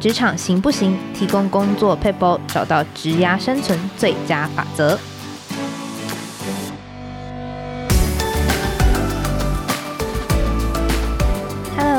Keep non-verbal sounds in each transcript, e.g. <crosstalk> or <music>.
职场行不行？提供工作撇步，找到职涯生存最佳法则。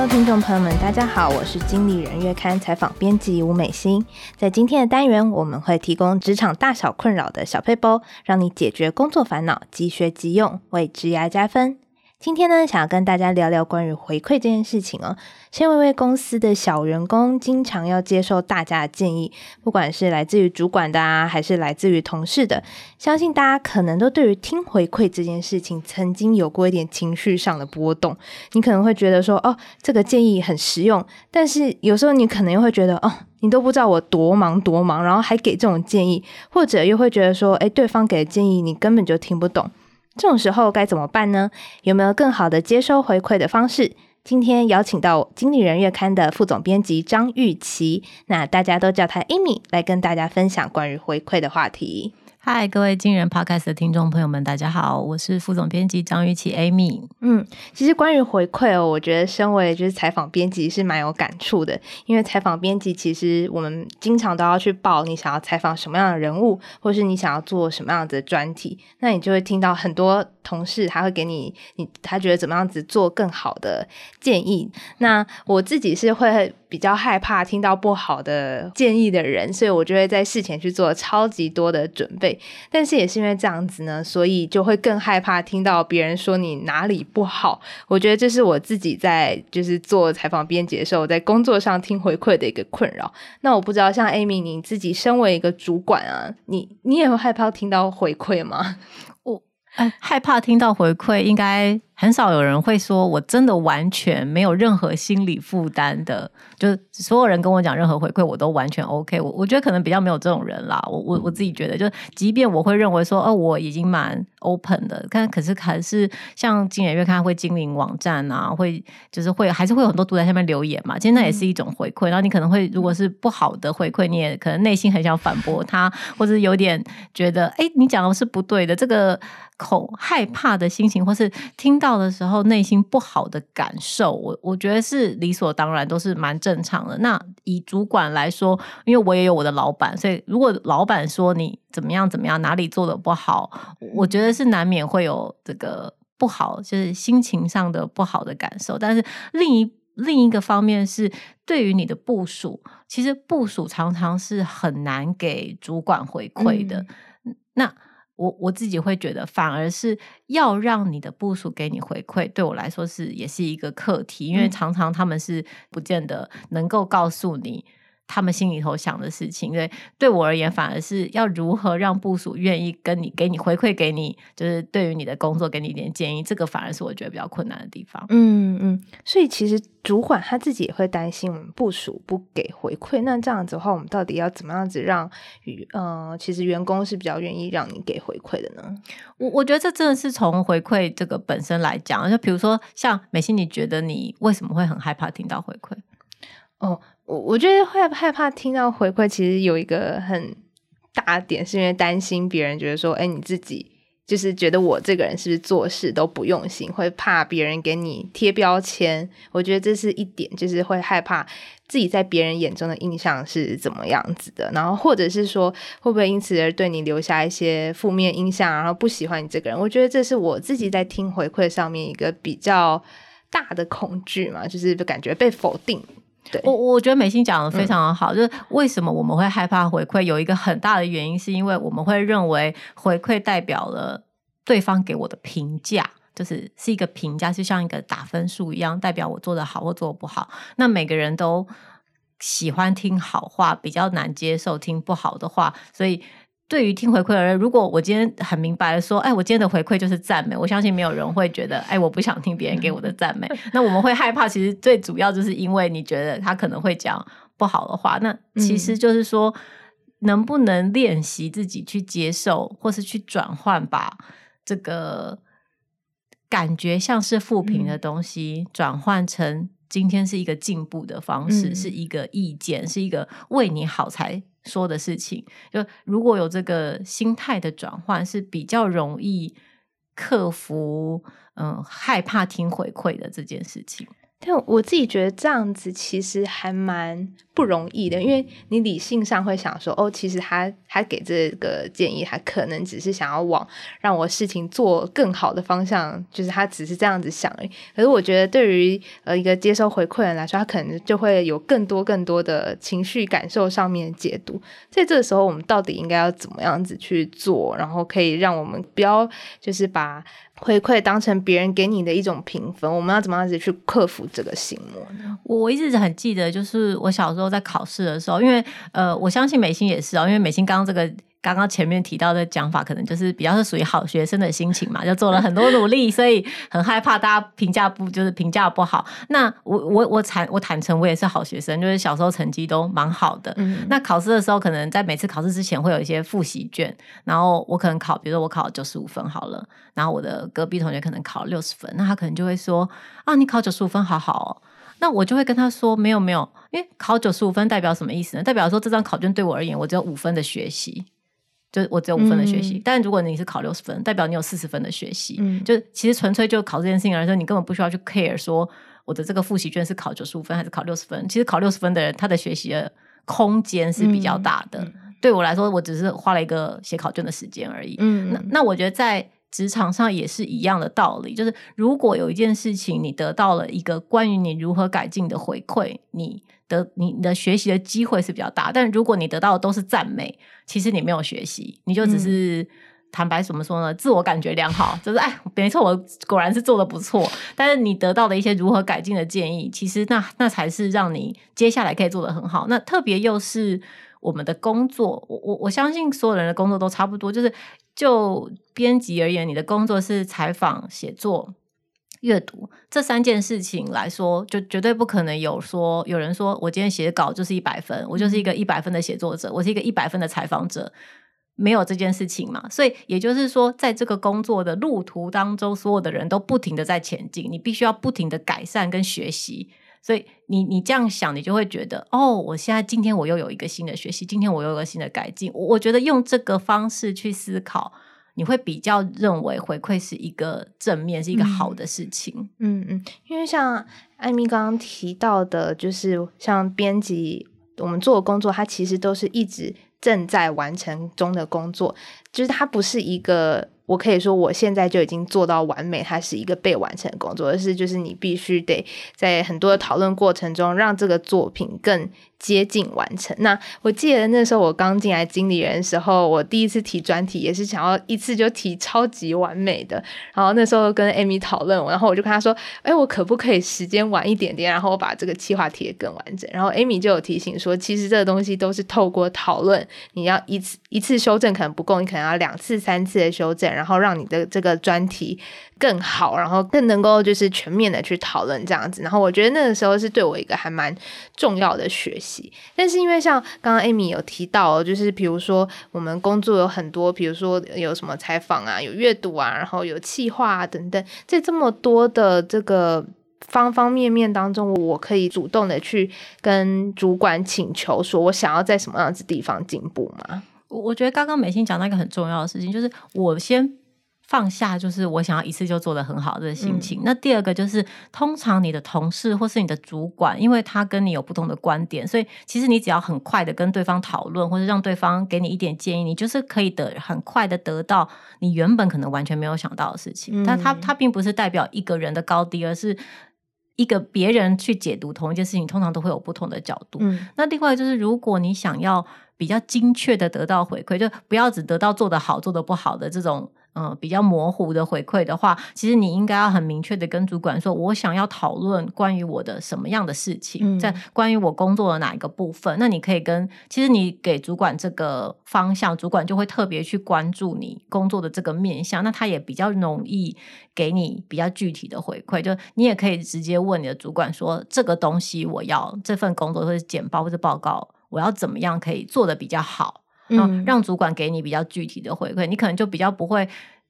听众朋友们，大家好，我是经理人月刊采访编辑吴美心。在今天的单元，我们会提供职场大小困扰的小撇步，让你解决工作烦恼，即学即用，为职涯加分。今天呢，想要跟大家聊聊关于回馈这件事情哦。身为一位公司的小员工，经常要接受大家的建议，不管是来自于主管的啊，还是来自于同事的，相信大家可能都对于听回馈这件事情，曾经有过一点情绪上的波动。你可能会觉得说，哦，这个建议很实用，但是有时候你可能又会觉得，哦，你都不知道我多忙多忙，然后还给这种建议，或者又会觉得说，诶，对方给的建议你根本就听不懂。这种时候该怎么办呢？有没有更好的接收回馈的方式？今天邀请到《经理人月刊》的副总编辑张玉琪，那大家都叫她 Amy，来跟大家分享关于回馈的话题。嗨，各位金人 Podcast 的听众朋友们，大家好，我是副总编辑张玉琦 Amy。嗯，其实关于回馈哦，我觉得身为就是采访编辑是蛮有感触的，因为采访编辑其实我们经常都要去报你想要采访什么样的人物，或是你想要做什么样的专题，那你就会听到很多同事他会给你你他觉得怎么样子做更好的建议。那我自己是会比较害怕听到不好的建议的人，所以我就会在事前去做超级多的准备。但是也是因为这样子呢，所以就会更害怕听到别人说你哪里不好。我觉得这是我自己在就是做采访编辑的时候，在工作上听回馈的一个困扰。那我不知道像 Amy，你自己身为一个主管啊，你你也会害怕听到回馈吗？我哎，害怕听到回馈，应该。很少有人会说，我真的完全没有任何心理负担的，就是所有人跟我讲任何回馈，我都完全 OK。我我觉得可能比较没有这种人啦。我我我自己觉得，就即便我会认为说，哦，我已经蛮 open 的，但可是还是像经理人月刊会经营网站啊，会就是会还是会有很多读者在下面留言嘛。其实那也是一种回馈。然后你可能会如果是不好的回馈，你也可能内心很想反驳他，或者有点觉得，哎，你讲的是不对的，这个恐害怕的心情，或是听到。的时候，内心不好的感受，我我觉得是理所当然，都是蛮正常的。那以主管来说，因为我也有我的老板，所以如果老板说你怎么样怎么样，哪里做的不好，我觉得是难免会有这个不好，就是心情上的不好的感受。但是另一另一个方面是，对于你的部署，其实部署常常是很难给主管回馈的。嗯、那。我我自己会觉得，反而是要让你的部署给你回馈，对我来说是也是一个课题，因为常常他们是不见得能够告诉你。他们心里头想的事情，对对我而言，反而是要如何让部署愿意跟你给你回馈，给你就是对于你的工作给你一点建议，这个反而是我觉得比较困难的地方。嗯嗯，所以其实主管他自己也会担心我们部署不给回馈，那这样子的话，我们到底要怎么样子让与呃，其实员工是比较愿意让你给回馈的呢？我我觉得这真的是从回馈这个本身来讲，就比如说像美心，你觉得你为什么会很害怕听到回馈？哦。我我觉得会害怕听到回馈，其实有一个很大点，是因为担心别人觉得说，哎，你自己就是觉得我这个人是不是做事都不用心，会怕别人给你贴标签。我觉得这是一点，就是会害怕自己在别人眼中的印象是怎么样子的，然后或者是说会不会因此而对你留下一些负面印象，然后不喜欢你这个人。我觉得这是我自己在听回馈上面一个比较大的恐惧嘛，就是感觉被否定。对我我觉得美心讲的非常的好，嗯，就是为什么我们会害怕回馈，有一个很大的原因，是因为我们会认为回馈代表了对方给我的评价，就是是一个评价，就像一个打分数一样，代表我做得好或做的不好。那每个人都喜欢听好话，比较难接受听不好的话，所以。对于听回馈的人，如果我今天很明白的说，哎，我今天的回馈就是赞美，我相信没有人会觉得，哎，我不想听别人给我的赞美。那我们会害怕，其实最主要就是因为你觉得他可能会讲不好的话。那其实就是说，能不能练习自己去接受，或是去转换，把这个感觉像是负评的东西，转换成今天是一个进步的方式，是一个意见，是一个为你好才。说的事情，就如果有这个心态的转换，是比较容易克服，嗯，害怕听回馈的这件事情。但我自己觉得这样子其实还蛮不容易的，因为你理性上会想说，哦，其实他他给这个建议，他可能只是想要往让我事情做更好的方向，就是他只是这样子想而已。可是我觉得，对于呃一个接收回馈人来说，他可能就会有更多更多的情绪感受上面的解读。在这个时候，我们到底应该要怎么样子去做，然后可以让我们不要就是把。回馈当成别人给你的一种评分，我们要怎么样子去克服这个心魔呢？我一直很记得，就是我小时候在考试的时候，因为呃，我相信美心也是哦，因为美心刚刚这个。刚刚前面提到的讲法，可能就是比较是属于好学生的心情嘛，<laughs> 就做了很多努力，所以很害怕大家评价不就是评价不好。那我我我坦我坦诚，我也是好学生，就是小时候成绩都蛮好的。嗯。那考试的时候，可能在每次考试之前会有一些复习卷，然后我可能考，比如说我考九十五分好了，然后我的隔壁同学可能考六十分，那他可能就会说啊，你考九十五分好好哦。那我就会跟他说没有没有，因为考九十五分代表什么意思呢？代表说这张考卷对我而言，我只有五分的学习。就我只有五分的学习，嗯，但如果你是考六十分，代表你有四十分的学习。嗯，就其实纯粹就考这件事情来说，你根本不需要去 care 说我的这个复习卷是考九十五分还是考六十分。其实考六十分的人，他的学习的空间是比较大的。嗯，对我来说，我只是花了一个写考卷的时间而已。嗯，那那我觉得在职场上也是一样的道理，就是如果有一件事情你得到了一个关于你如何改进的回馈，你。的你的学习的机会是比较大，但如果你得到的都是赞美，其实你没有学习，你就只是坦白怎么说呢？自我感觉良好，就是哎，没错，我果然是做的不错。但是你得到的一些如何改进的建议，其实那那才是让你接下来可以做的很好。那特别又是我们的工作，我我我相信所有人的工作都差不多，就是就编辑而言，你的工作是采访、写作。阅读这三件事情来说，就绝对不可能有说有人说我今天写稿就是一百分，我就是一个一百分的写作者，我是一个一百分的采访者，没有这件事情嘛。所以也就是说，在这个工作的路途当中，所有的人都不停的在前进，你必须要不停的改善跟学习。所以你你这样想，你就会觉得哦，我现在今天我又有一个新的学习，今天我又有一个新的改进。我我觉得用这个方式去思考。你会比较认为回馈是一个正面，是一个好的事情。嗯嗯，因为像艾米刚刚提到的，就是像编辑，我们做的工作，它其实都是一直正在完成中的工作，就是它不是一个。我可以说，我现在就已经做到完美，它是一个被完成的工作，而是就是你必须得在很多的讨论过程中，让这个作品更接近完成。那我记得那时候我刚进来经理人的时候，我第一次提专题也是想要一次就提超级完美的。然后那时候跟 Amy 讨论，然后我就跟他说：“哎，我可不可以时间晚一点点，然后我把这个计划提得更完整？”然后 Amy 就有提醒说，其实这个东西都是透过讨论，你要一次一次修正可能不够，你可能要两次、三次的修正。然后让你的这个专题更好，然后更能够就是全面的去讨论这样子。然后我觉得那个时候是对我一个还蛮重要的学习。但是因为像刚刚 Amy 有提到，就是比如说我们工作有很多，比如说有什么采访啊，有阅读啊，然后有企划啊等等，在这么多的这个方方面面当中，我可以主动的去跟主管请求，说我想要在什么样子地方进步吗？我我觉得刚刚美心讲那个很重要的事情，就是我先放下，就是我想要一次就做的很好的心情。嗯。那第二个就是，通常你的同事或是你的主管，因为他跟你有不同的观点，所以其实你只要很快的跟对方讨论，或者让对方给你一点建议，你就是可以得很快的得到你原本可能完全没有想到的事情。但他他并不是代表一个人的高低，而是一个别人去解读同一件事情，通常都会有不同的角度。嗯。那另外就是，如果你想要。比较精确的得到回馈，就不要只得到做得好、做得不好的这种，嗯、呃，比较模糊的回馈的话，其实你应该要很明确的跟主管说，我想要讨论关于我的什么样的事情，嗯、在关于我工作的哪一个部分。那你可以跟，其实你给主管这个方向，主管就会特别去关注你工作的这个面向，那他也比较容易给你比较具体的回馈。就你也可以直接问你的主管说，这个东西我要这份工作或者简报或者报告。我要怎么样可以做的比较好？嗯，让主管给你比较具体的回馈，你可能就比较不会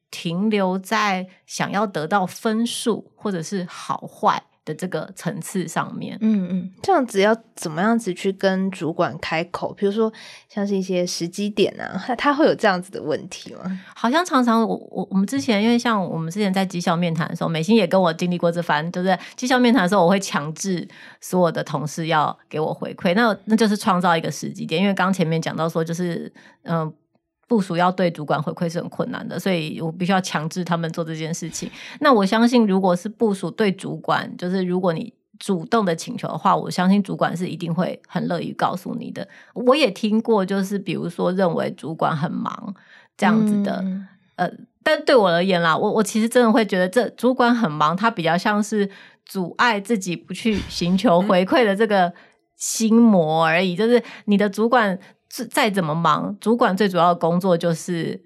停留在想要得到分数或者是好坏的这个层次上面，嗯嗯，这样子要怎么样子去跟主管开口？比如说像是一些时机点啊，他他会有这样子的问题吗？好像常常我我我们之前因为像我们之前在绩效面谈的时候，美心也跟我经历过这番，对不对？绩效面谈的时候，我会强制所有的同事要给我回馈，那那就是创造一个时机点，因为刚前面讲到说就是嗯。呃部署要对主管回馈是很困难的，所以我必须要强制他们做这件事情。那我相信，如果是部署对主管，就是如果你主动的请求的话，我相信主管是一定会很乐意告诉你的。我也听过，就是比如说认为主管很忙这样子的，嗯、呃，但对我而言啦，我我其实真的会觉得，这主管很忙，他比较像是阻碍自己不去寻求回馈的这个心魔而已。就是你的主管。再怎么忙，主管最主要的工作就是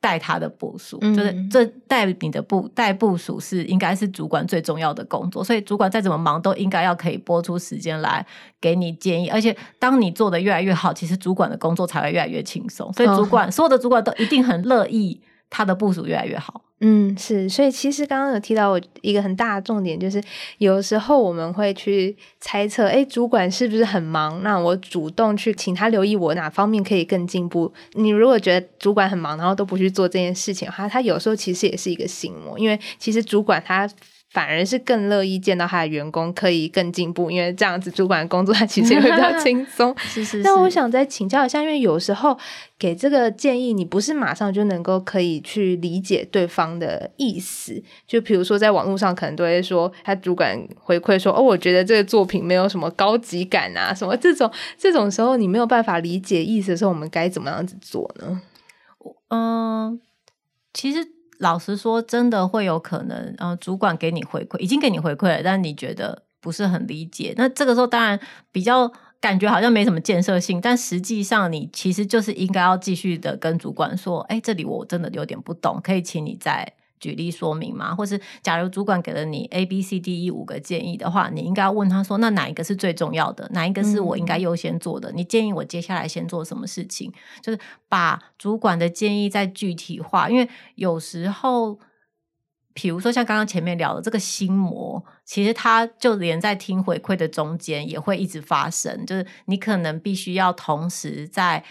带他的部署，嗯、就是这带你的部带部署是应该是主管最重要的工作。所以主管再怎么忙，都应该要可以拨出时间来给你建议。而且当你做的越来越好，其实主管的工作才会越来越轻松。所以主管、哦、所有的主管都一定很乐意他的部署越来越好。嗯，是，所以其实刚刚有提到我一个很大的重点，就是有时候我们会去猜测，哎，主管是不是很忙？那我主动去请他留意我哪方面可以更进步。你如果觉得主管很忙，然后都不去做这件事情的话，他有时候其实也是一个心魔，因为其实主管他。反而是更乐意见到他的员工可以更进步，因为这样子主管的工作他其实也会比较 <laughs> 轻松。是是是。那我想再请教一下，因为有时候给这个建议，你不是马上就能够可以去理解对方的意思。就比如说在网络上，可能都会说他主管回馈说：“哦，我觉得这个作品没有什么高级感啊，什么这种这种时候，你没有办法理解意思的时候，我们该怎么样子做呢？”嗯，其实。老实说，真的会有可能，呃，主管给你回馈，已经给你回馈了，但你觉得不是很理解。那这个时候当然比较感觉好像没什么建设性，但实际上你其实就是应该要继续的跟主管说，哎，这里我真的有点不懂，可以请你再。举例说明嘛，或是假如主管给了你 A、B、C、D、E 五个建议的话，你应该要问他说：“那哪一个是最重要的？哪一个是我应该优先做的？嗯、你建议我接下来先做什么事情？”就是把主管的建议再具体化，因为有时候，比如说像刚刚前面聊的这个心魔，其实他就连在听回馈的中间也会一直发生，就是你可能必须要同时在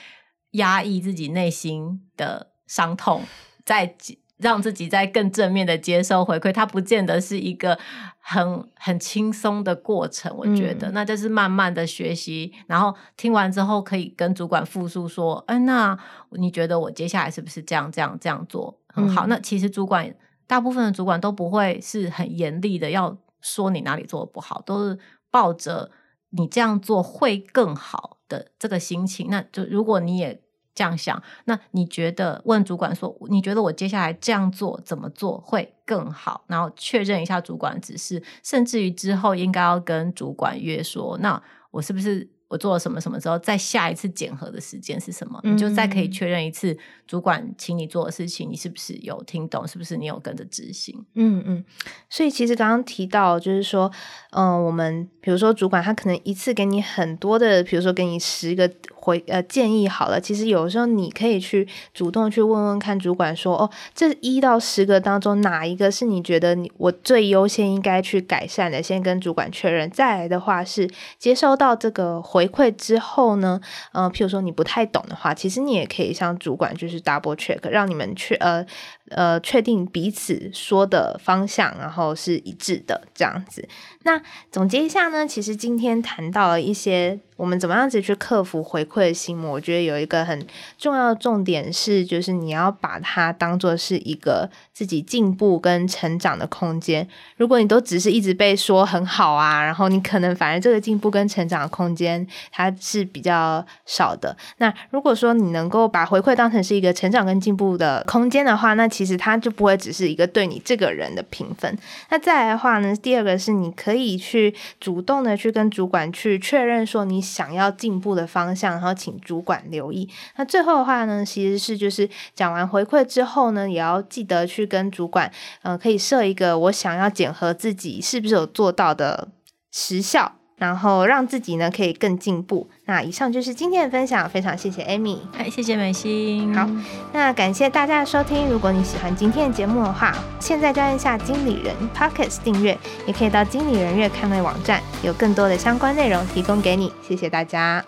压抑自己内心的伤痛，在。让自己在更正面的接受回馈，它不见得是一个很很轻松的过程。我觉得，嗯、那就是慢慢的学习，然后听完之后可以跟主管复述说：“哎，那你觉得我接下来是不是这样这样这样做很好？”嗯、那其实主管大部分的主管都不会是很严厉的要说你哪里做的不好，都是抱着你这样做会更好的这个心情。那就如果你也。这样想，那你觉得问主管说，你觉得我接下来这样做怎么做会更好？然后确认一下主管指示，甚至于之后应该要跟主管约说，那我是不是？我做了什么什么之后，再下一次检核的时间是什么？嗯、你就再可以确认一次主管请你做的事情，你是不是有听懂？是不是你有跟着执行？嗯嗯。所以其实刚刚提到，就是说，嗯、呃，我们比如说主管他可能一次给你很多的，比如说给你十个回呃建议好了，其实有时候你可以去主动去问问看主管说，哦，这一到十个当中哪一个是你觉得你我最优先应该去改善的？先跟主管确认。再来的话是接收到这个回。回馈之后呢，呃，譬如说你不太懂的话，其实你也可以向主管就是 double check，让你们确呃呃确定彼此说的方向，然后是一致的这样子。那总结一下呢，其实今天谈到了一些我们怎么样子去克服回馈的心魔，我觉得有一个很重要的重点是，就是你要把它当做是一个自己进步跟成长的空间。如果你都只是一直被说很好啊，然后你可能反而这个进步跟成长的空间它是比较少的。那如果说你能够把回馈当成是一个成长跟进步的空间的话，那其实它就不会只是一个对你这个人的评分。那再来的话呢，第二个是你可以去主动的去跟主管去确认说你想要进步的方向，然后请主管留意。那最后的话呢，其实是就是讲完回馈之后呢，也要记得去跟主管，嗯、呃，可以设一个我想要检核自己是不是有做到的时效。然后让自己呢可以更进步。那以上就是今天的分享，非常谢谢 Amy，哎，谢谢美心。好，那感谢大家的收听。如果你喜欢今天的节目的话，现在就按下经理人 Podcast 订阅，也可以到经理人月刊的网站，有更多的相关内容提供给你。谢谢大家。